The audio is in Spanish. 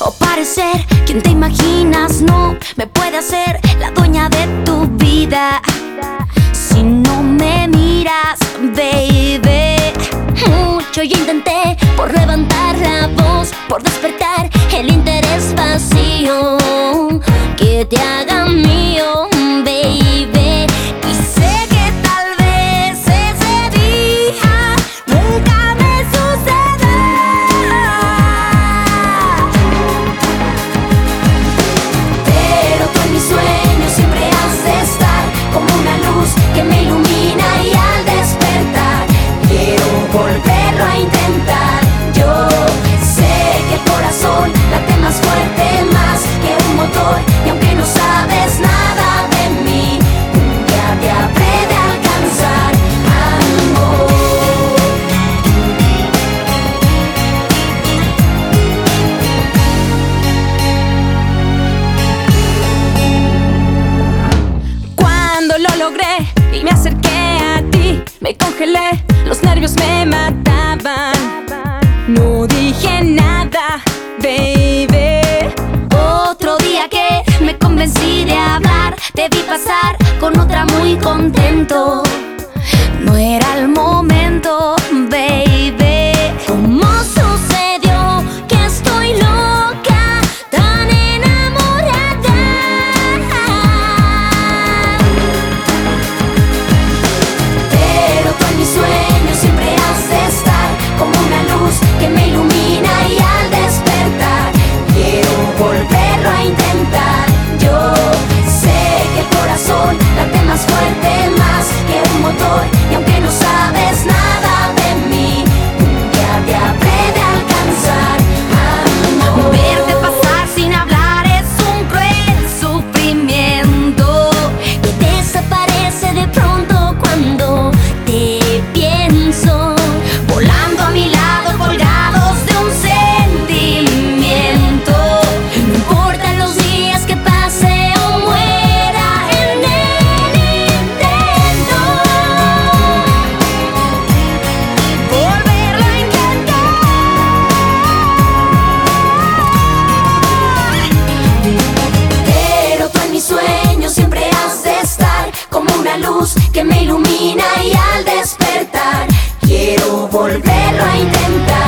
o parecer quien te imaginas no me puede hacer la dueña de tu vida. Si no me miras, baby. Mucho yo intenté por levantar la voz, por despertar el interés vacío que te haga me acerqué a ti, me congelé, los nervios me mataban. No dije nada, baby. que me ilumina y al despertar quiero volverlo a intentar.